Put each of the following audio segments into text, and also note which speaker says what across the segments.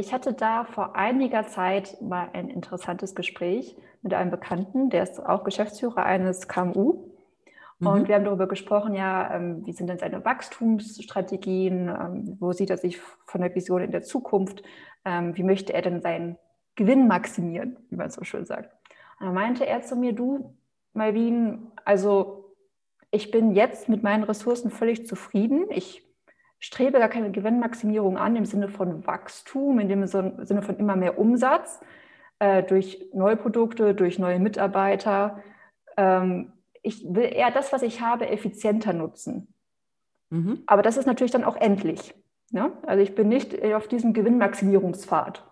Speaker 1: ich hatte da vor einiger Zeit mal ein interessantes Gespräch mit einem Bekannten, der ist auch Geschäftsführer eines KMU. Und mhm. wir haben darüber gesprochen, ja, ähm, wie sind denn seine Wachstumsstrategien, ähm, wo sieht er sich von der Vision in der Zukunft, ähm, wie möchte er denn seinen Gewinn maximieren, wie man so schön sagt. Und dann meinte er zu mir, du, Malvin, also ich bin jetzt mit meinen Ressourcen völlig zufrieden. Ich strebe gar keine Gewinnmaximierung an im Sinne von Wachstum, in dem Sinne von immer mehr Umsatz äh, durch neue Produkte, durch neue Mitarbeiter. Ähm, ich will eher das, was ich habe, effizienter nutzen. Mhm. Aber das ist natürlich dann auch endlich. Ne? Also ich bin nicht auf diesem Gewinnmaximierungspfad.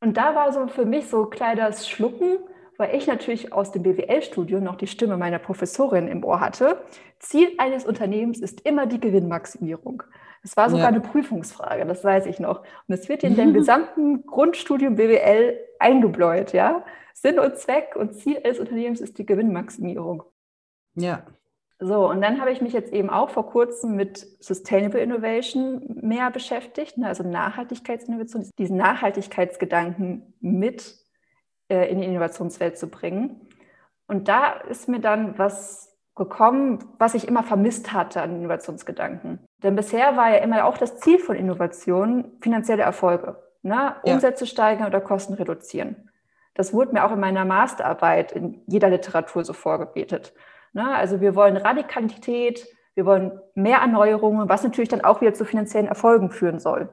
Speaker 1: Und da war so für mich so kleines Schlucken, weil ich natürlich aus dem BWL-Studium noch die Stimme meiner Professorin im Ohr hatte. Ziel eines Unternehmens ist immer die Gewinnmaximierung. Das war sogar ja. eine Prüfungsfrage, das weiß ich noch. Und es wird in dem gesamten Grundstudium BWL eingebläut, ja. Sinn und Zweck und Ziel eines Unternehmens ist die Gewinnmaximierung.
Speaker 2: Ja.
Speaker 1: So, und dann habe ich mich jetzt eben auch vor kurzem mit Sustainable Innovation mehr beschäftigt, ne, also Nachhaltigkeitsinnovation, diesen Nachhaltigkeitsgedanken mit äh, in die Innovationswelt zu bringen. Und da ist mir dann was gekommen, was ich immer vermisst hatte an Innovationsgedanken. Denn bisher war ja immer auch das Ziel von Innovation finanzielle Erfolge, ne? Umsätze ja. steigern oder Kosten reduzieren. Das wurde mir auch in meiner Masterarbeit in jeder Literatur so vorgebetet. Ne? Also wir wollen Radikalität, wir wollen mehr Erneuerungen, was natürlich dann auch wieder zu finanziellen Erfolgen führen soll.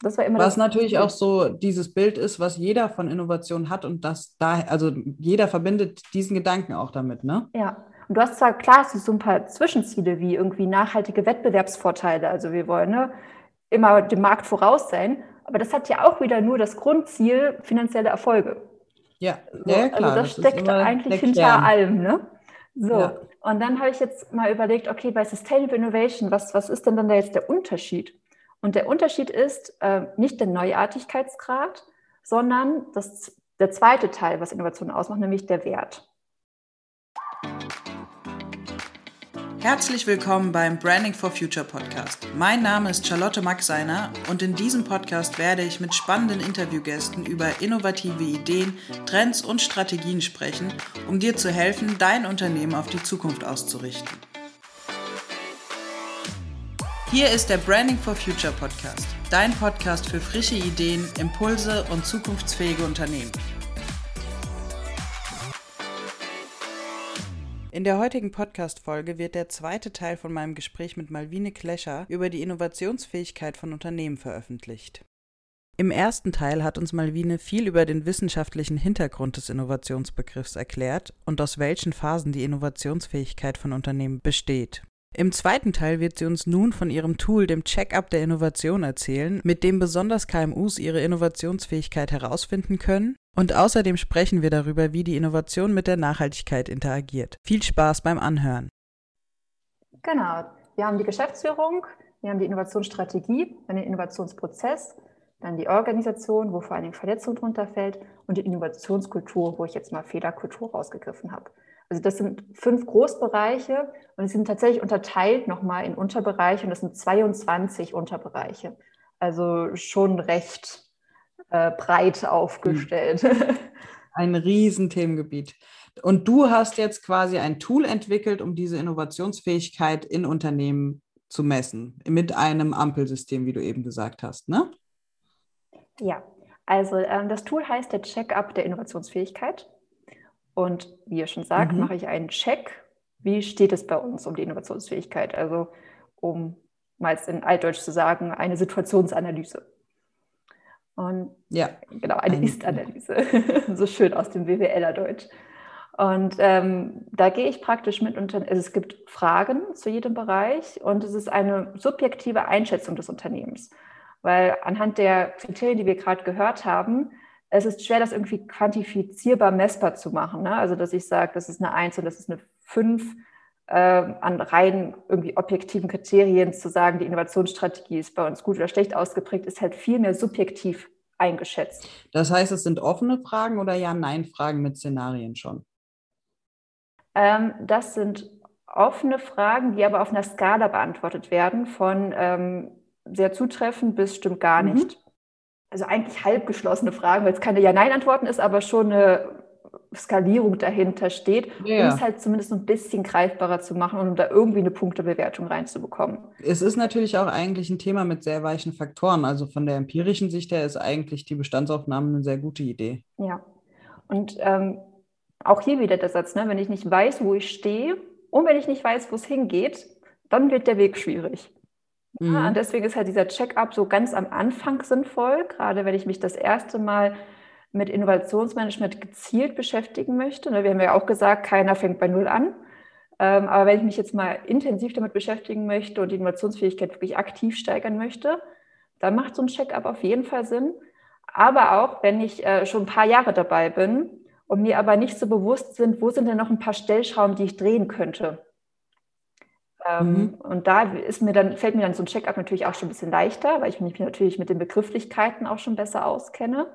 Speaker 2: Das war immer was natürlich auch so dieses Bild ist, was jeder von Innovation hat und das da, also jeder verbindet diesen Gedanken auch damit, ne?
Speaker 1: Ja. Und du hast zwar klar, es ist so ein paar Zwischenziele wie irgendwie nachhaltige Wettbewerbsvorteile. Also wir wollen ne, immer dem Markt voraus sein, aber das hat ja auch wieder nur das Grundziel finanzielle Erfolge.
Speaker 2: Ja,
Speaker 1: so, ja,
Speaker 2: also klar.
Speaker 1: Also das, das steckt eigentlich hinter allem, ne? So, ja. und dann habe ich jetzt mal überlegt, okay, bei Sustainable Innovation, was, was ist denn dann da jetzt der Unterschied? Und der Unterschied ist äh, nicht der Neuartigkeitsgrad, sondern das, der zweite Teil, was Innovation ausmacht, nämlich der Wert.
Speaker 2: Herzlich willkommen beim Branding for Future Podcast. Mein Name ist Charlotte Maxeiner und in diesem Podcast werde ich mit spannenden Interviewgästen über innovative Ideen, Trends und Strategien sprechen, um dir zu helfen, dein Unternehmen auf die Zukunft auszurichten. Hier ist der Branding for Future Podcast, dein Podcast für frische Ideen, Impulse und zukunftsfähige Unternehmen. In der heutigen Podcast-Folge wird der zweite Teil von meinem Gespräch mit Malvine Klescher über die Innovationsfähigkeit von Unternehmen veröffentlicht. Im ersten Teil hat uns Malvine viel über den wissenschaftlichen Hintergrund des Innovationsbegriffs erklärt und aus welchen Phasen die Innovationsfähigkeit von Unternehmen besteht. Im zweiten Teil wird sie uns nun von ihrem Tool, dem Check-up der Innovation, erzählen, mit dem besonders KMUs ihre Innovationsfähigkeit herausfinden können und außerdem sprechen wir darüber, wie die Innovation mit der Nachhaltigkeit interagiert. Viel Spaß beim Anhören.
Speaker 1: Genau. Wir haben die Geschäftsführung, wir haben die Innovationsstrategie, dann den Innovationsprozess, dann die Organisation, wo vor allen Dingen Verletzung drunter fällt und die Innovationskultur, wo ich jetzt mal Fehlerkultur rausgegriffen habe. Also das sind fünf Großbereiche und sie sind tatsächlich unterteilt nochmal in Unterbereiche und das sind 22 Unterbereiche. Also schon recht äh, breit aufgestellt. Hm.
Speaker 2: Ein Riesenthemengebiet. Und du hast jetzt quasi ein Tool entwickelt, um diese Innovationsfähigkeit in Unternehmen zu messen, mit einem Ampelsystem, wie du eben gesagt hast, ne?
Speaker 1: Ja, also ähm, das Tool heißt der Check-up der Innovationsfähigkeit. Und wie ihr schon sagt, mhm. mache ich einen Check. Wie steht es bei uns um die Innovationsfähigkeit? Also um meist in Altdeutsch zu sagen, eine Situationsanalyse. Und ja, genau, eine Ist-Analyse. so schön aus dem BWLer Deutsch. Und ähm, da gehe ich praktisch mit unter, also es gibt Fragen zu jedem Bereich und es ist eine subjektive Einschätzung des Unternehmens. Weil anhand der Kriterien, die wir gerade gehört haben, es ist schwer, das irgendwie quantifizierbar messbar zu machen. Ne? Also, dass ich sage, das ist eine 1 und das ist eine 5, äh, an rein irgendwie objektiven Kriterien zu sagen, die Innovationsstrategie ist bei uns gut oder schlecht ausgeprägt, ist halt viel mehr subjektiv eingeschätzt.
Speaker 2: Das heißt, es sind offene Fragen oder Ja-Nein-Fragen mit Szenarien schon?
Speaker 1: Ähm, das sind offene Fragen, die aber auf einer Skala beantwortet werden, von ähm, sehr zutreffend bis stimmt gar mhm. nicht. Also eigentlich halb geschlossene Fragen, weil es keine Ja-Nein-Antworten ist, aber schon eine Skalierung dahinter steht, ja. um es halt zumindest ein bisschen greifbarer zu machen und um da irgendwie eine Punktebewertung reinzubekommen.
Speaker 2: Es ist natürlich auch eigentlich ein Thema mit sehr weichen Faktoren. Also von der empirischen Sicht her ist eigentlich die Bestandsaufnahme eine sehr gute Idee.
Speaker 1: Ja. Und ähm, auch hier wieder der Satz, ne? wenn ich nicht weiß, wo ich stehe und wenn ich nicht weiß, wo es hingeht, dann wird der Weg schwierig. Mhm. Ja, und deswegen ist halt dieser Check-up so ganz am Anfang sinnvoll, gerade wenn ich mich das erste Mal mit Innovationsmanagement gezielt beschäftigen möchte. Ne, wir haben ja auch gesagt, keiner fängt bei Null an. Ähm, aber wenn ich mich jetzt mal intensiv damit beschäftigen möchte und die Innovationsfähigkeit wirklich aktiv steigern möchte, dann macht so ein Check-up auf jeden Fall Sinn. Aber auch, wenn ich äh, schon ein paar Jahre dabei bin und mir aber nicht so bewusst sind, wo sind denn noch ein paar Stellschrauben, die ich drehen könnte. Ähm, mhm. Und da ist mir dann, fällt mir dann so ein Check-up natürlich auch schon ein bisschen leichter, weil ich mich natürlich mit den Begrifflichkeiten auch schon besser auskenne.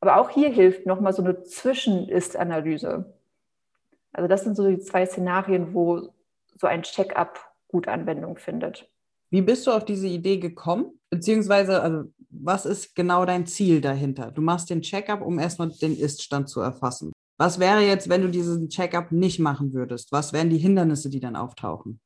Speaker 1: Aber auch hier hilft nochmal so eine Zwischen-Ist-Analyse. Also das sind so die zwei Szenarien, wo so ein Check-up gut Anwendung findet.
Speaker 2: Wie bist du auf diese Idee gekommen? Beziehungsweise, also, was ist genau dein Ziel dahinter? Du machst den Check-up, um erstmal den Ist-Stand zu erfassen. Was wäre jetzt, wenn du diesen Check-up nicht machen würdest? Was wären die Hindernisse, die dann auftauchen?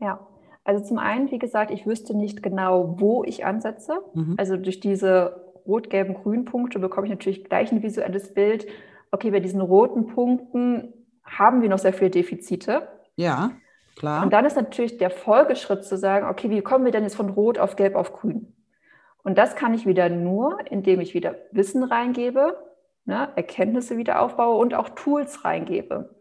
Speaker 1: Ja, also zum einen, wie gesagt, ich wüsste nicht genau, wo ich ansetze. Mhm. Also durch diese rot-gelben Grünpunkte bekomme ich natürlich gleich ein visuelles Bild. Okay, bei diesen roten Punkten haben wir noch sehr viele Defizite.
Speaker 2: Ja, klar.
Speaker 1: Und dann ist natürlich der Folgeschritt zu sagen, okay, wie kommen wir denn jetzt von rot auf gelb auf grün? Und das kann ich wieder nur, indem ich wieder Wissen reingebe, ne, Erkenntnisse wieder aufbaue und auch Tools reingebe.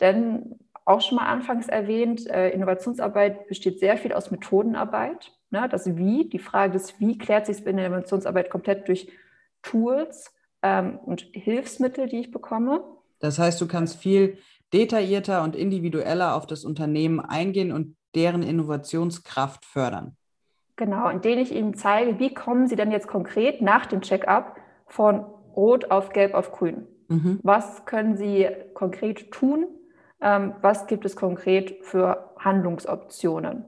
Speaker 1: Denn auch schon mal anfangs erwähnt, äh, Innovationsarbeit besteht sehr viel aus Methodenarbeit. Ne? Das Wie, die Frage des Wie klärt sich in der Innovationsarbeit komplett durch Tools ähm, und Hilfsmittel, die ich bekomme.
Speaker 2: Das heißt, du kannst viel detaillierter und individueller auf das Unternehmen eingehen und deren Innovationskraft fördern.
Speaker 1: Genau, indem ich ihnen zeige, wie kommen sie denn jetzt konkret nach dem Check-up von Rot auf Gelb auf Grün. Mhm. Was können sie konkret tun, was gibt es konkret für Handlungsoptionen.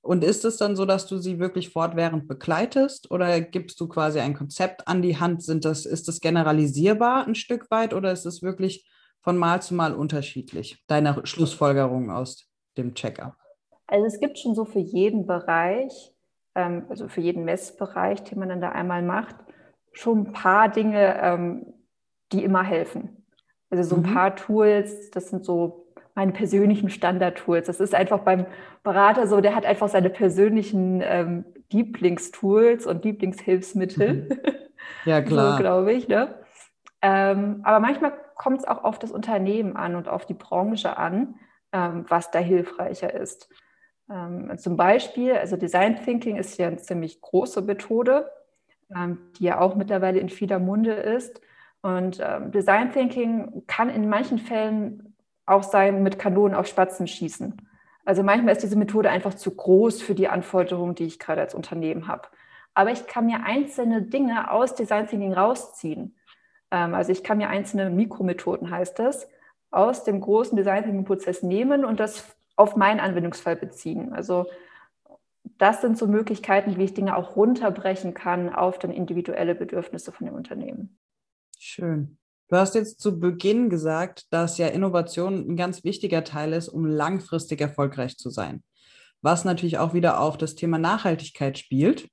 Speaker 2: Und ist es dann so, dass du sie wirklich fortwährend begleitest oder gibst du quasi ein Konzept an die Hand? Sind das, ist das generalisierbar ein Stück weit oder ist es wirklich von Mal zu Mal unterschiedlich, deine Schlussfolgerung aus dem Checkup?
Speaker 1: Also es gibt schon so für jeden Bereich, ähm, also für jeden Messbereich, den man dann da einmal macht, schon ein paar Dinge, ähm, die immer helfen. Also so ein mhm. paar Tools, das sind so meine persönlichen Standard-Tools. Das ist einfach beim Berater so, der hat einfach seine persönlichen ähm, Lieblingstools und Lieblingshilfsmittel. Mhm.
Speaker 2: Ja, klar.
Speaker 1: so, glaube ich. Ne? Ähm, aber manchmal kommt es auch auf das Unternehmen an und auf die Branche an, ähm, was da hilfreicher ist. Ähm, zum Beispiel, also Design Thinking ist ja eine ziemlich große Methode, ähm, die ja auch mittlerweile in vieler Munde ist. Und ähm, Design Thinking kann in manchen Fällen auch sein, mit Kanonen auf Spatzen schießen. Also manchmal ist diese Methode einfach zu groß für die Anforderungen, die ich gerade als Unternehmen habe. Aber ich kann mir einzelne Dinge aus Design Thinking rausziehen. Ähm, also ich kann mir einzelne Mikromethoden, heißt das, aus dem großen Design Thinking Prozess nehmen und das auf meinen Anwendungsfall beziehen. Also das sind so Möglichkeiten, wie ich Dinge auch runterbrechen kann auf dann individuelle Bedürfnisse von dem Unternehmen.
Speaker 2: Schön. Du hast jetzt zu Beginn gesagt, dass ja Innovation ein ganz wichtiger Teil ist, um langfristig erfolgreich zu sein. Was natürlich auch wieder auf das Thema Nachhaltigkeit spielt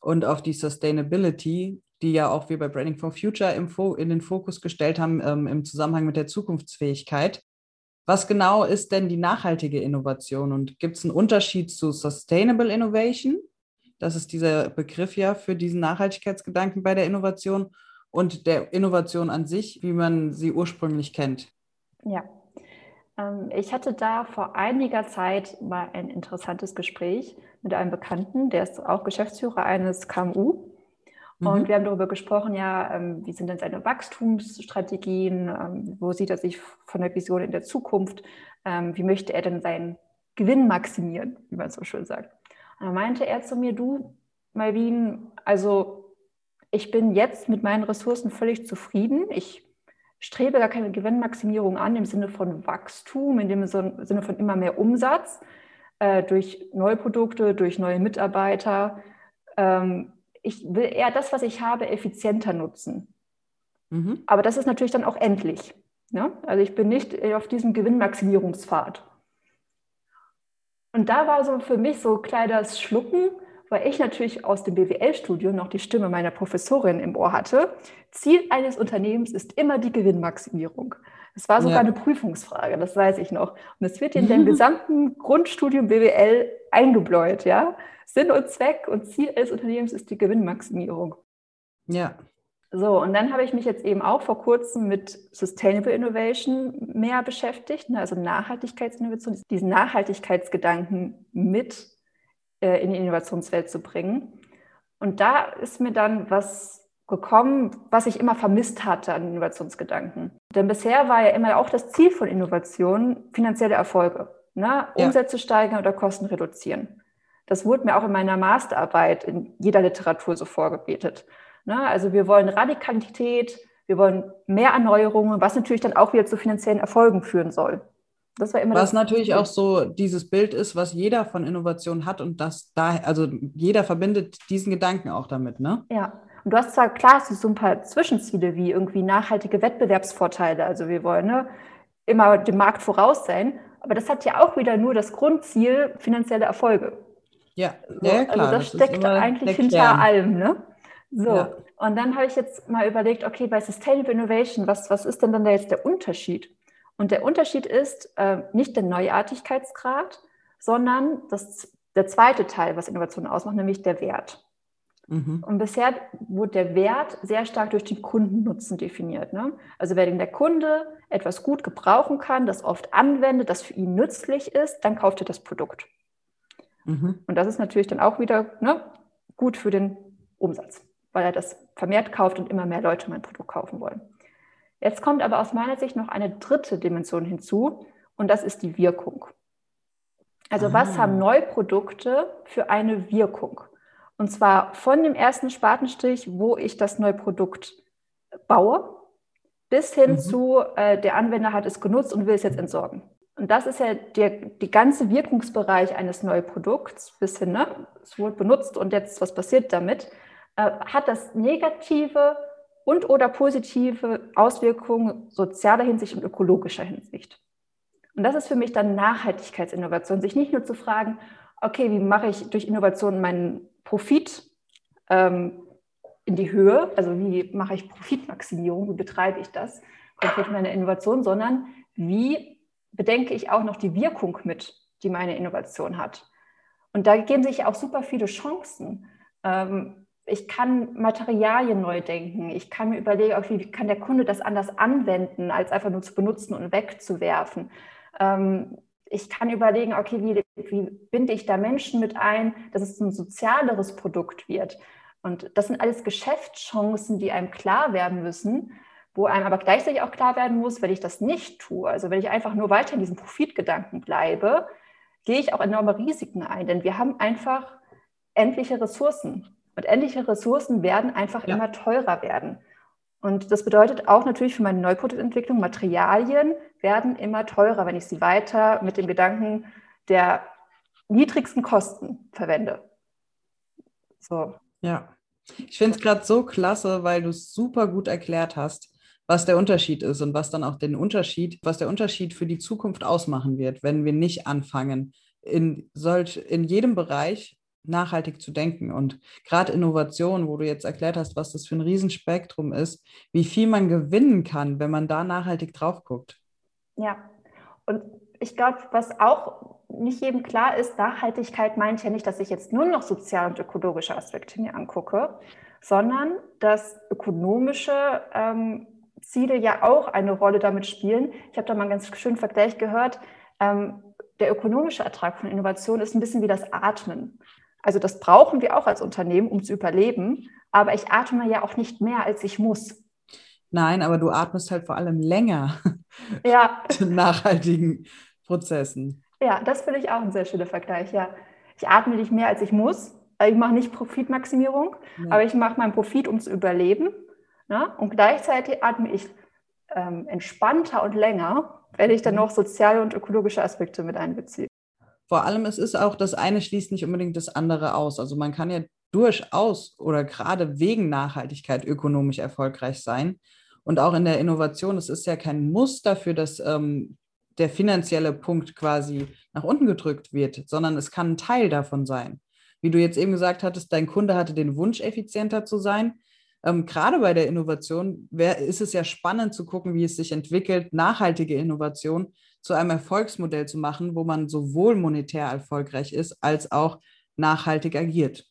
Speaker 2: und auf die Sustainability, die ja auch wir bei Branding for Future in den Fokus gestellt haben ähm, im Zusammenhang mit der Zukunftsfähigkeit. Was genau ist denn die nachhaltige Innovation und gibt es einen Unterschied zu Sustainable Innovation? Das ist dieser Begriff ja für diesen Nachhaltigkeitsgedanken bei der Innovation und der Innovation an sich, wie man sie ursprünglich kennt.
Speaker 1: Ja, ähm, ich hatte da vor einiger Zeit mal ein interessantes Gespräch mit einem Bekannten, der ist auch Geschäftsführer eines KMU. Und mhm. wir haben darüber gesprochen, ja, ähm, wie sind denn seine Wachstumsstrategien, ähm, wo sieht er sich von der Vision in der Zukunft, wie möchte er denn seinen Gewinn maximieren, wie man so schön sagt. Und dann meinte er zu mir, du, Malvin, also ich bin jetzt mit meinen Ressourcen völlig zufrieden. Ich strebe gar keine Gewinnmaximierung an im Sinne von Wachstum, in dem Sinne von immer mehr Umsatz äh, durch neue Produkte, durch neue Mitarbeiter. Ähm, ich will eher das, was ich habe, effizienter nutzen. Mhm. Aber das ist natürlich dann auch endlich. Ne? Also ich bin nicht auf diesem Gewinnmaximierungspfad. Und da war so für mich so kleines Schlucken, weil ich natürlich aus dem BWL-Studium noch die Stimme meiner Professorin im Ohr hatte. Ziel eines Unternehmens ist immer die Gewinnmaximierung. Das war sogar ja. eine Prüfungsfrage, das weiß ich noch. Und es wird in dem gesamten Grundstudium BWL eingebläut, ja. Sinn und Zweck und Ziel eines Unternehmens ist die Gewinnmaximierung.
Speaker 2: Ja.
Speaker 1: So, und dann habe ich mich jetzt eben auch vor kurzem mit Sustainable Innovation mehr beschäftigt, ne, also Nachhaltigkeitsinnovation, diesen Nachhaltigkeitsgedanken mit äh, in die Innovationswelt zu bringen. Und da ist mir dann was gekommen, was ich immer vermisst hatte an Innovationsgedanken. Denn bisher war ja immer auch das Ziel von Innovation finanzielle Erfolge, ne? Ja. Umsätze steigern oder Kosten reduzieren. Das wurde mir auch in meiner Masterarbeit in jeder Literatur so vorgebetet. Ne? Also wir wollen Radikalität, wir wollen mehr Erneuerungen, was natürlich dann auch wieder zu finanziellen Erfolgen führen soll.
Speaker 2: Das war immer was natürlich Bild. auch so dieses Bild ist, was jeder von Innovation hat und das da, also jeder verbindet diesen Gedanken auch damit, ne?
Speaker 1: Ja. Und du hast zwar klar, es sind so ein paar Zwischenziele wie irgendwie nachhaltige Wettbewerbsvorteile. Also wir wollen ne, immer dem Markt voraus sein, aber das hat ja auch wieder nur das Grundziel finanzielle Erfolge.
Speaker 2: Ja,
Speaker 1: so, ja klar. Also das, das steckt eigentlich hinter allem, ne? So, ja. und dann habe ich jetzt mal überlegt, okay, bei Sustainable Innovation, was, was ist denn dann da jetzt der Unterschied? Und der Unterschied ist äh, nicht der Neuartigkeitsgrad, sondern das, der zweite Teil, was Innovation ausmacht, nämlich der Wert. Mhm. Und bisher wurde der Wert sehr stark durch den Kundennutzen definiert. Ne? Also wenn der Kunde etwas gut gebrauchen kann, das oft anwendet, das für ihn nützlich ist, dann kauft er das Produkt. Mhm. Und das ist natürlich dann auch wieder ne, gut für den Umsatz, weil er das vermehrt kauft und immer mehr Leute mein Produkt kaufen wollen. Jetzt kommt aber aus meiner Sicht noch eine dritte Dimension hinzu und das ist die Wirkung. Also ah. was haben Neuprodukte für eine Wirkung? Und zwar von dem ersten Spatenstrich, wo ich das neue Produkt baue, bis hin mhm. zu, äh, der Anwender hat es genutzt und will es jetzt entsorgen. Und das ist ja der die ganze Wirkungsbereich eines neuen Produkts, bis hin, ne? es wurde benutzt und jetzt was passiert damit, äh, hat das negative und oder positive Auswirkungen sozialer Hinsicht und ökologischer Hinsicht. Und das ist für mich dann Nachhaltigkeitsinnovation, sich nicht nur zu fragen, okay, wie mache ich durch Innovation meinen Profit ähm, in die Höhe, also wie mache ich Profitmaximierung, wie betreibe ich das konkret meine Innovation, sondern wie bedenke ich auch noch die Wirkung mit, die meine Innovation hat. Und da geben sich auch super viele Chancen. Ähm, ich kann Materialien neu denken. Ich kann mir überlegen, wie kann der Kunde das anders anwenden, als einfach nur zu benutzen und wegzuwerfen. Ähm, ich kann überlegen, okay, wie, wie binde ich da Menschen mit ein, dass es ein sozialeres Produkt wird. Und das sind alles Geschäftschancen, die einem klar werden müssen, wo einem aber gleichzeitig auch klar werden muss, wenn ich das nicht tue, also wenn ich einfach nur weiter in diesem Profitgedanken bleibe, gehe ich auch enorme Risiken ein, denn wir haben einfach endliche Ressourcen. Und endliche Ressourcen werden einfach ja. immer teurer werden. Und das bedeutet auch natürlich für meine Neuproduktentwicklung, Materialien werden immer teurer, wenn ich sie weiter mit dem Gedanken der niedrigsten Kosten verwende.
Speaker 2: So. Ja, ich finde es gerade so klasse, weil du es super gut erklärt hast, was der Unterschied ist und was dann auch den Unterschied, was der Unterschied für die Zukunft ausmachen wird, wenn wir nicht anfangen, in solch, in jedem Bereich nachhaltig zu denken. Und gerade Innovation, wo du jetzt erklärt hast, was das für ein Riesenspektrum ist, wie viel man gewinnen kann, wenn man da nachhaltig drauf guckt.
Speaker 1: Ja, und ich glaube, was auch nicht jedem klar ist, Nachhaltigkeit meint ja nicht, dass ich jetzt nur noch sozial und ökologische Aspekte mir angucke, sondern dass ökonomische ähm, Ziele ja auch eine Rolle damit spielen. Ich habe da mal einen ganz schönen Vergleich gehört. Ähm, der ökonomische Ertrag von Innovation ist ein bisschen wie das Atmen. Also das brauchen wir auch als Unternehmen, um zu überleben. Aber ich atme ja auch nicht mehr, als ich muss.
Speaker 2: Nein, aber du atmest halt vor allem länger. Ja. in nachhaltigen Prozessen.
Speaker 1: Ja, das finde ich auch ein sehr schöner Vergleich. Ja, ich atme nicht mehr, als ich muss. Ich mache nicht Profitmaximierung, ja. aber ich mache meinen Profit, um zu überleben. Ne? Und gleichzeitig atme ich ähm, entspannter und länger, wenn ich dann mhm. noch soziale und ökologische Aspekte mit einbeziehe.
Speaker 2: Vor allem, es ist auch, das eine schließt nicht unbedingt das andere aus. Also man kann ja durchaus oder gerade wegen Nachhaltigkeit ökonomisch erfolgreich sein. Und auch in der Innovation, es ist ja kein Muss dafür, dass ähm, der finanzielle Punkt quasi nach unten gedrückt wird, sondern es kann ein Teil davon sein. Wie du jetzt eben gesagt hattest, dein Kunde hatte den Wunsch, effizienter zu sein. Ähm, gerade bei der Innovation wär, ist es ja spannend zu gucken, wie es sich entwickelt, nachhaltige Innovation zu einem Erfolgsmodell zu machen, wo man sowohl monetär erfolgreich ist, als auch nachhaltig agiert.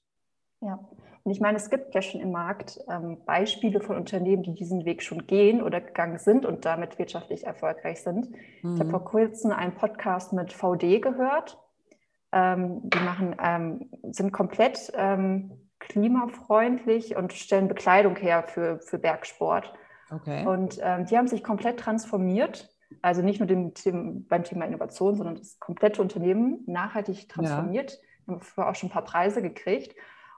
Speaker 1: Ja, und ich meine, es gibt ja schon im Markt ähm, Beispiele von Unternehmen, die diesen Weg schon gehen oder gegangen sind und damit wirtschaftlich erfolgreich sind. Mhm. Ich habe vor kurzem einen Podcast mit VD gehört. Ähm, die machen, ähm, sind komplett ähm, klimafreundlich und stellen Bekleidung her für, für Bergsport. Okay. Und ähm, die haben sich komplett transformiert. Also nicht nur dem, dem, beim Thema Innovation, sondern das komplette Unternehmen nachhaltig transformiert. Ja. Wir haben vorher auch schon ein paar Preise gekriegt.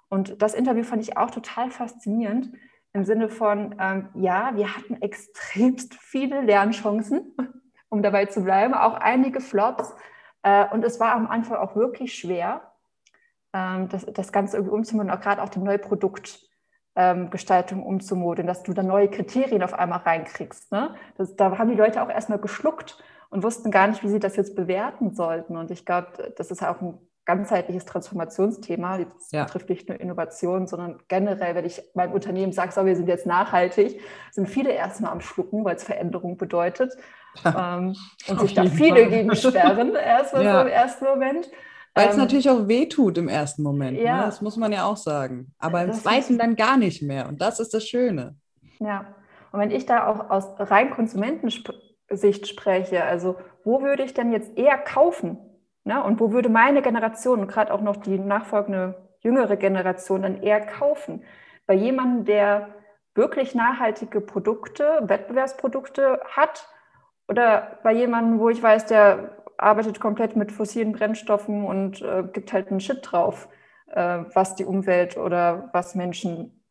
Speaker 1: Und das Interview fand ich auch total faszinierend im Sinne von, ähm, ja, wir hatten extremst viele Lernchancen, um dabei zu bleiben, auch einige Flops. Äh, und es war am Anfang auch wirklich schwer, ähm, das, das Ganze irgendwie umzumodeln, auch gerade auch die neue Produktgestaltung ähm, umzumodeln, dass du da neue Kriterien auf einmal reinkriegst. Ne? Das, da haben die Leute auch erstmal geschluckt und wussten gar nicht, wie sie das jetzt bewerten sollten. Und ich glaube, das ist auch ein ganzheitliches Transformationsthema. Das ja. betrifft nicht nur Innovation, sondern generell, wenn ich meinem Unternehmen sage, so, wir sind jetzt nachhaltig, sind viele erstmal am Schlucken, weil es Veränderung bedeutet. ähm, und sich da viele Fall. gegen sperren, erstmal ja. so im ersten Moment.
Speaker 2: Weil es ähm, natürlich auch wehtut im ersten Moment. Ne? Ja. Ne? Das muss man ja auch sagen. Aber im zweiten dann gar nicht mehr. Und das ist das Schöne.
Speaker 1: Ja. Und wenn ich da auch aus rein Konsumentensicht spreche, also wo würde ich denn jetzt eher kaufen? Ne? Und wo würde meine Generation und gerade auch noch die nachfolgende jüngere Generation dann eher kaufen? Bei jemandem, der wirklich nachhaltige Produkte, Wettbewerbsprodukte hat oder bei jemandem, wo ich weiß, der arbeitet komplett mit fossilen Brennstoffen und äh, gibt halt einen Shit drauf, äh, was die Umwelt oder was Menschen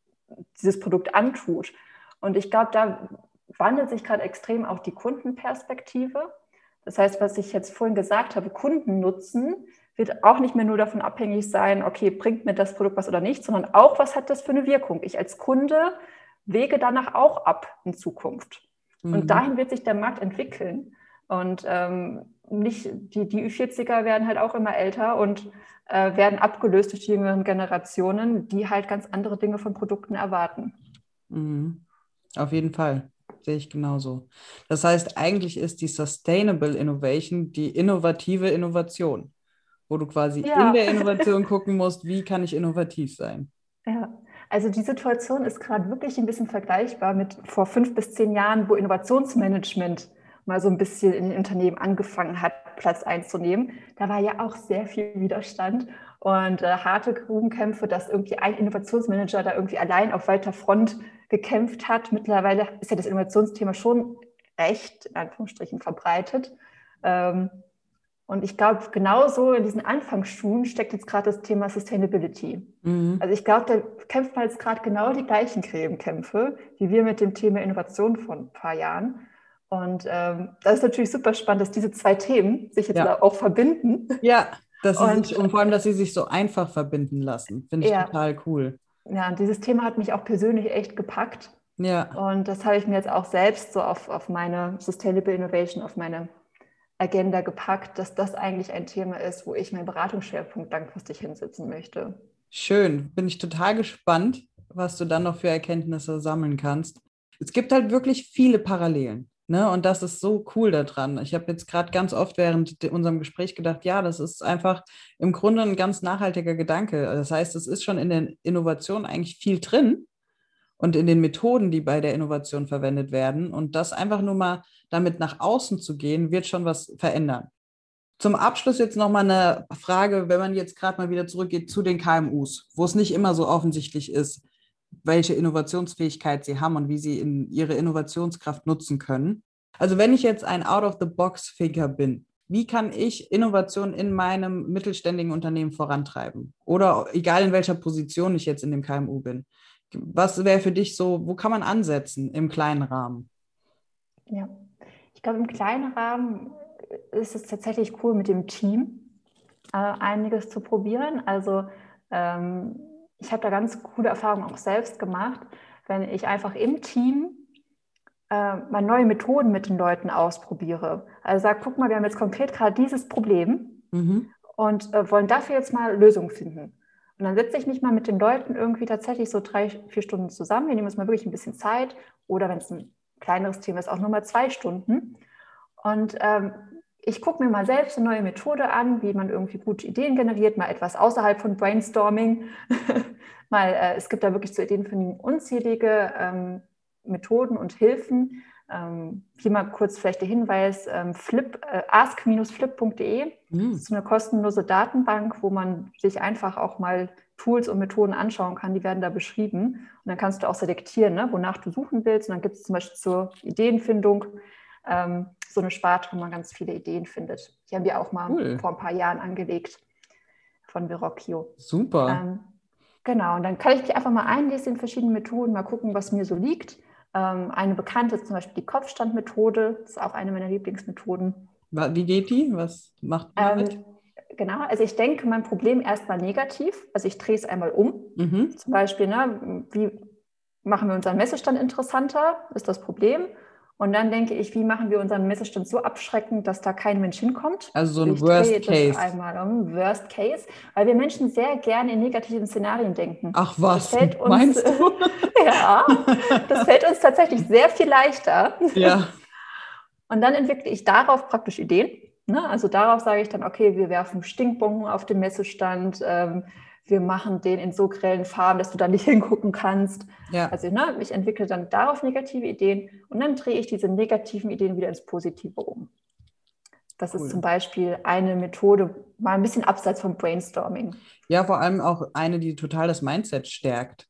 Speaker 1: dieses Produkt antut. Und ich glaube, da wandelt sich gerade extrem auch die Kundenperspektive. Das heißt, was ich jetzt vorhin gesagt habe, Kundennutzen wird auch nicht mehr nur davon abhängig sein, okay, bringt mir das Produkt was oder nicht, sondern auch, was hat das für eine Wirkung? Ich als Kunde wege danach auch ab in Zukunft. Mhm. Und dahin wird sich der Markt entwickeln. Und ähm, nicht, die, die Ü40er werden halt auch immer älter und äh, werden abgelöst durch die jüngeren Generationen, die halt ganz andere Dinge von Produkten erwarten.
Speaker 2: Mhm. Auf jeden Fall sehe ich genauso. Das heißt, eigentlich ist die Sustainable Innovation die innovative Innovation, wo du quasi ja. in der Innovation gucken musst, wie kann ich innovativ sein.
Speaker 1: Ja, also die Situation ist gerade wirklich ein bisschen vergleichbar mit vor fünf bis zehn Jahren, wo Innovationsmanagement mal so ein bisschen in den Unternehmen angefangen hat, Platz einzunehmen. Da war ja auch sehr viel Widerstand und äh, harte Grubenkämpfe, dass irgendwie ein Innovationsmanager da irgendwie allein auf weiter Front gekämpft hat. Mittlerweile ist ja das Innovationsthema schon recht, in Anführungsstrichen, verbreitet. Ähm, und ich glaube, genauso in diesen Anfangsschuhen steckt jetzt gerade das Thema Sustainability. Mhm. Also ich glaube, da kämpft man jetzt gerade genau die gleichen Gräbenkämpfe, wie wir mit dem Thema Innovation vor ein paar Jahren. Und ähm, das ist natürlich super spannend, dass diese zwei Themen sich jetzt ja. auch verbinden.
Speaker 2: Ja, dass und, sich, und vor allem, dass sie sich so einfach verbinden lassen. Finde ich ja. total cool.
Speaker 1: Ja, und dieses Thema hat mich auch persönlich echt gepackt. Ja. Und das habe ich mir jetzt auch selbst so auf, auf meine Sustainable Innovation, auf meine Agenda gepackt, dass das eigentlich ein Thema ist, wo ich meinen Beratungsschwerpunkt langfristig hinsetzen möchte.
Speaker 2: Schön, bin ich total gespannt, was du dann noch für Erkenntnisse sammeln kannst. Es gibt halt wirklich viele Parallelen. Ne? Und das ist so cool daran. Ich habe jetzt gerade ganz oft während unserem Gespräch gedacht, ja, das ist einfach im Grunde ein ganz nachhaltiger Gedanke. Das heißt, es ist schon in der Innovation eigentlich viel drin und in den Methoden, die bei der Innovation verwendet werden. Und das einfach nur mal damit nach außen zu gehen, wird schon was verändern. Zum Abschluss jetzt nochmal eine Frage, wenn man jetzt gerade mal wieder zurückgeht zu den KMUs, wo es nicht immer so offensichtlich ist welche Innovationsfähigkeit sie haben und wie sie in ihre Innovationskraft nutzen können. Also wenn ich jetzt ein Out-of-the-Box-Figure bin, wie kann ich Innovation in meinem mittelständigen Unternehmen vorantreiben? Oder egal in welcher Position ich jetzt in dem KMU bin. Was wäre für dich so, wo kann man ansetzen im kleinen Rahmen?
Speaker 1: Ja, ich glaube, im kleinen Rahmen ist es tatsächlich cool, mit dem Team äh, einiges zu probieren. Also ähm, ich habe da ganz coole Erfahrungen auch selbst gemacht, wenn ich einfach im Team äh, mal neue Methoden mit den Leuten ausprobiere. Also sage, guck mal, wir haben jetzt konkret gerade dieses Problem mhm. und äh, wollen dafür jetzt mal Lösungen finden. Und dann setze ich mich mal mit den Leuten irgendwie tatsächlich so drei, vier Stunden zusammen. Wir nehmen uns mal wirklich ein bisschen Zeit. Oder wenn es ein kleineres Thema ist, auch nur mal zwei Stunden. Und ähm, ich gucke mir mal selbst eine neue Methode an, wie man irgendwie gute Ideen generiert, mal etwas außerhalb von Brainstorming. mal, äh, es gibt da wirklich zu Ideenfindung unzählige ähm, Methoden und Hilfen. Ähm, hier mal kurz vielleicht der Hinweis, ähm, flip, äh, ask-flip.de mhm. ist eine kostenlose Datenbank, wo man sich einfach auch mal Tools und Methoden anschauen kann, die werden da beschrieben. Und dann kannst du auch selektieren, ne, wonach du suchen willst. Und dann gibt es zum Beispiel zur Ideenfindung ähm, so eine Sparte, wo man ganz viele Ideen findet. Die haben wir auch mal cool. vor ein paar Jahren angelegt von Verocchio.
Speaker 2: Super. Ähm,
Speaker 1: genau, und dann kann ich mich einfach mal einlesen in verschiedene Methoden, mal gucken, was mir so liegt. Ähm, eine bekannte ist zum Beispiel die Kopfstandmethode. Das ist auch eine meiner Lieblingsmethoden.
Speaker 2: Wie geht die? Was macht man damit?
Speaker 1: Ähm, genau, also ich denke mein Problem erstmal negativ. Also ich drehe es einmal um. Mhm. Zum Beispiel, ne, wie machen wir unseren Messestand interessanter? Ist das Problem? Und dann denke ich, wie machen wir unseren Messestand so abschreckend, dass da kein Mensch hinkommt?
Speaker 2: Also so ein ich Worst Case.
Speaker 1: einmal um Worst Case, weil wir Menschen sehr gerne in negativen Szenarien denken.
Speaker 2: Ach was, uns, meinst du?
Speaker 1: ja, das fällt uns tatsächlich sehr viel leichter.
Speaker 2: Ja.
Speaker 1: Und dann entwickle ich darauf praktisch Ideen. Ne? Also darauf sage ich dann, okay, wir werfen Stinkbomben auf den Messestand. Ähm, wir machen den in so grellen Farben, dass du da nicht hingucken kannst. Ja. Also ne, ich entwickle dann darauf negative Ideen und dann drehe ich diese negativen Ideen wieder ins Positive um. Das cool. ist zum Beispiel eine Methode, mal ein bisschen abseits vom Brainstorming.
Speaker 2: Ja, vor allem auch eine, die total das Mindset stärkt.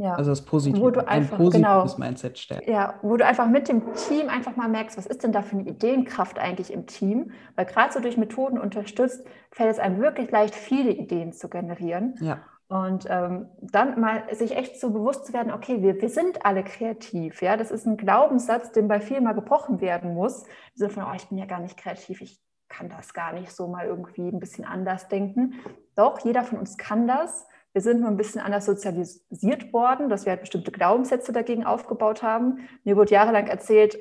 Speaker 1: Ja.
Speaker 2: Also das Positive,
Speaker 1: wo du einfach,
Speaker 2: ein
Speaker 1: positives
Speaker 2: genau, Mindset stärkt.
Speaker 1: Ja, wo du einfach mit dem Team einfach mal merkst, was ist denn da für eine Ideenkraft eigentlich im Team? Weil gerade so durch Methoden unterstützt, fällt es einem wirklich leicht, viele Ideen zu generieren.
Speaker 2: Ja.
Speaker 1: Und ähm, dann mal sich echt so bewusst zu werden, okay, wir, wir sind alle kreativ. Ja, das ist ein Glaubenssatz, den bei vielen mal gebrochen werden muss. So von, oh, ich bin ja gar nicht kreativ, ich kann das gar nicht so mal irgendwie ein bisschen anders denken. Doch, jeder von uns kann das. Wir sind nur ein bisschen anders sozialisiert worden, dass wir halt bestimmte Glaubenssätze dagegen aufgebaut haben. Mir wurde jahrelang erzählt,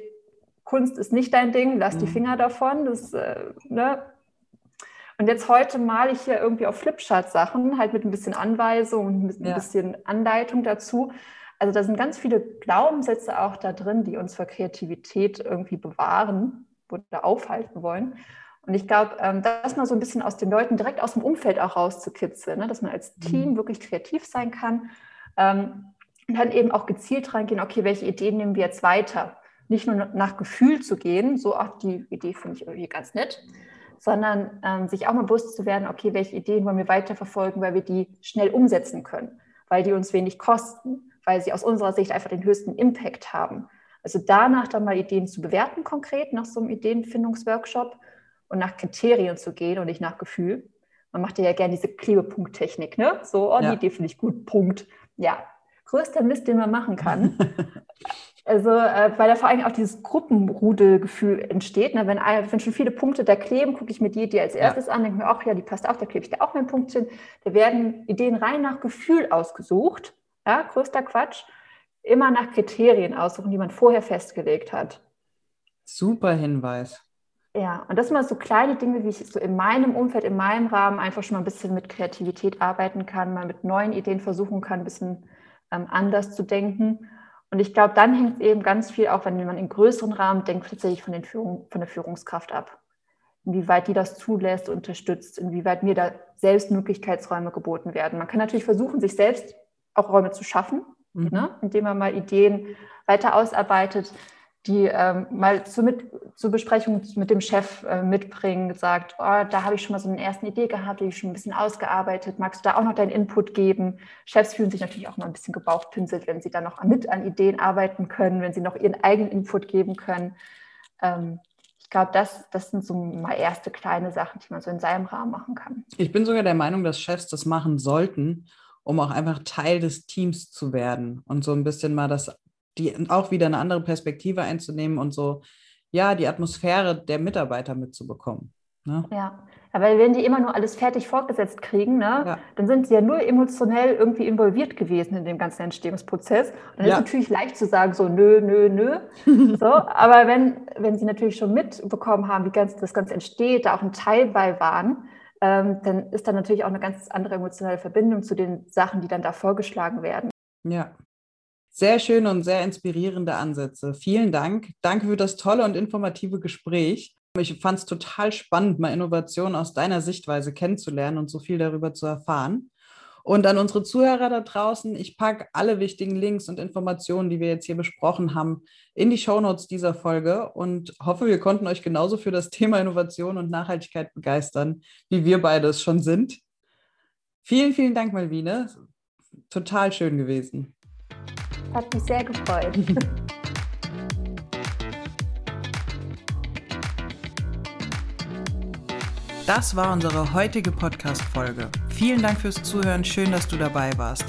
Speaker 1: Kunst ist nicht dein Ding, lass mhm. die Finger davon. Das, äh, ne? Und jetzt heute male ich hier irgendwie auf Flipchart Sachen, halt mit ein bisschen Anweisung und ein ja. bisschen Anleitung dazu. Also da sind ganz viele Glaubenssätze auch da drin, die uns vor Kreativität irgendwie bewahren oder aufhalten wollen. Und ich glaube, ähm, das mal so ein bisschen aus den Leuten direkt aus dem Umfeld auch rauszukitzeln, ne? dass man als Team mhm. wirklich kreativ sein kann ähm, und dann eben auch gezielt reingehen, okay, welche Ideen nehmen wir jetzt weiter? Nicht nur nach Gefühl zu gehen, so, ach, die Idee finde ich irgendwie ganz nett, sondern ähm, sich auch mal bewusst zu werden, okay, welche Ideen wollen wir weiterverfolgen, weil wir die schnell umsetzen können, weil die uns wenig kosten, weil sie aus unserer Sicht einfach den höchsten Impact haben. Also danach dann mal Ideen zu bewerten konkret nach so einem Ideenfindungsworkshop und nach Kriterien zu gehen und nicht nach Gefühl. Man macht ja gerne diese Klebepunkttechnik, ne? So, oh, ja. die Idee finde ich gut, Punkt. Ja, größter Mist, den man machen kann. also, äh, weil da vor allem auch dieses Gruppenrudelgefühl entsteht. Ne? Wenn, wenn schon viele Punkte da kleben, gucke ich mir die Idee als erstes ja. an, denke mir, ach ja, die passt auch, da klebe ich da auch mein Punktchen. Da werden Ideen rein nach Gefühl ausgesucht. Ja, größter Quatsch. Immer nach Kriterien aussuchen, die man vorher festgelegt hat.
Speaker 2: Super Hinweis.
Speaker 1: Ja, und das sind mal so kleine Dinge, wie ich so in meinem Umfeld, in meinem Rahmen einfach schon mal ein bisschen mit Kreativität arbeiten kann, mal mit neuen Ideen versuchen kann, ein bisschen ähm, anders zu denken. Und ich glaube, dann hängt es eben ganz viel auch, wenn man in größeren Rahmen denkt, tatsächlich von, den Führung, von der Führungskraft ab. Inwieweit die das zulässt, unterstützt, inwieweit mir da selbst Möglichkeitsräume geboten werden. Man kann natürlich versuchen, sich selbst auch Räume zu schaffen, mhm. ne? indem man mal Ideen weiter ausarbeitet, die ähm, mal zu mit, zur Besprechung mit dem Chef äh, mitbringen, sagt, oh, da habe ich schon mal so eine erste Idee gehabt, die ich schon ein bisschen ausgearbeitet, magst du da auch noch deinen Input geben? Chefs fühlen sich natürlich auch mal ein bisschen gebauchpinselt, wenn sie dann noch mit an Ideen arbeiten können, wenn sie noch ihren eigenen Input geben können. Ähm, ich glaube, das, das sind so mal erste kleine Sachen, die man so in seinem Rahmen machen kann.
Speaker 2: Ich bin sogar der Meinung, dass Chefs das machen sollten, um auch einfach Teil des Teams zu werden und so ein bisschen mal das die auch wieder eine andere Perspektive einzunehmen und so, ja, die Atmosphäre der Mitarbeiter mitzubekommen. Ne?
Speaker 1: Ja, Aber wenn die immer nur alles fertig fortgesetzt kriegen, ne, ja. dann sind sie ja nur emotionell irgendwie involviert gewesen in dem ganzen Entstehungsprozess. Und dann ja. ist natürlich leicht zu sagen, so nö, nö, nö. so, aber wenn, wenn sie natürlich schon mitbekommen haben, wie ganz, das Ganze entsteht, da auch ein Teil bei waren, ähm, dann ist da natürlich auch eine ganz andere emotionale Verbindung zu den Sachen, die dann da vorgeschlagen werden.
Speaker 2: Ja. Sehr schöne und sehr inspirierende Ansätze. Vielen Dank. Danke für das tolle und informative Gespräch. Ich fand es total spannend, mal Innovationen aus deiner Sichtweise kennenzulernen und so viel darüber zu erfahren. Und an unsere Zuhörer da draußen, ich packe alle wichtigen Links und Informationen, die wir jetzt hier besprochen haben, in die Shownotes dieser Folge und hoffe, wir konnten euch genauso für das Thema Innovation und Nachhaltigkeit begeistern, wie wir beide es schon sind. Vielen, vielen Dank, Malvine. Total schön gewesen.
Speaker 1: Hat mich sehr gefreut.
Speaker 2: Das war unsere heutige Podcast-Folge. Vielen Dank fürs Zuhören, schön, dass du dabei warst.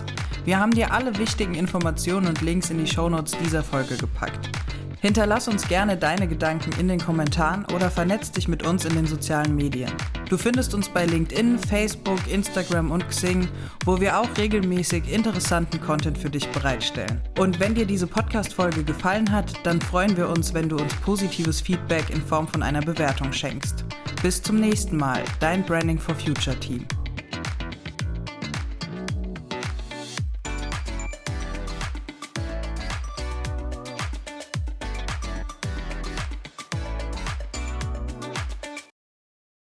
Speaker 2: Wir haben dir alle wichtigen Informationen und Links in die Shownotes dieser Folge gepackt. Hinterlass uns gerne deine Gedanken in den Kommentaren oder vernetz dich mit uns in den sozialen Medien. Du findest uns bei LinkedIn, Facebook, Instagram und Xing, wo wir auch regelmäßig interessanten Content für dich bereitstellen. Und wenn dir diese Podcast-Folge gefallen hat, dann freuen wir uns, wenn du uns positives Feedback in Form von einer Bewertung schenkst. Bis zum nächsten Mal, dein Branding for Future Team.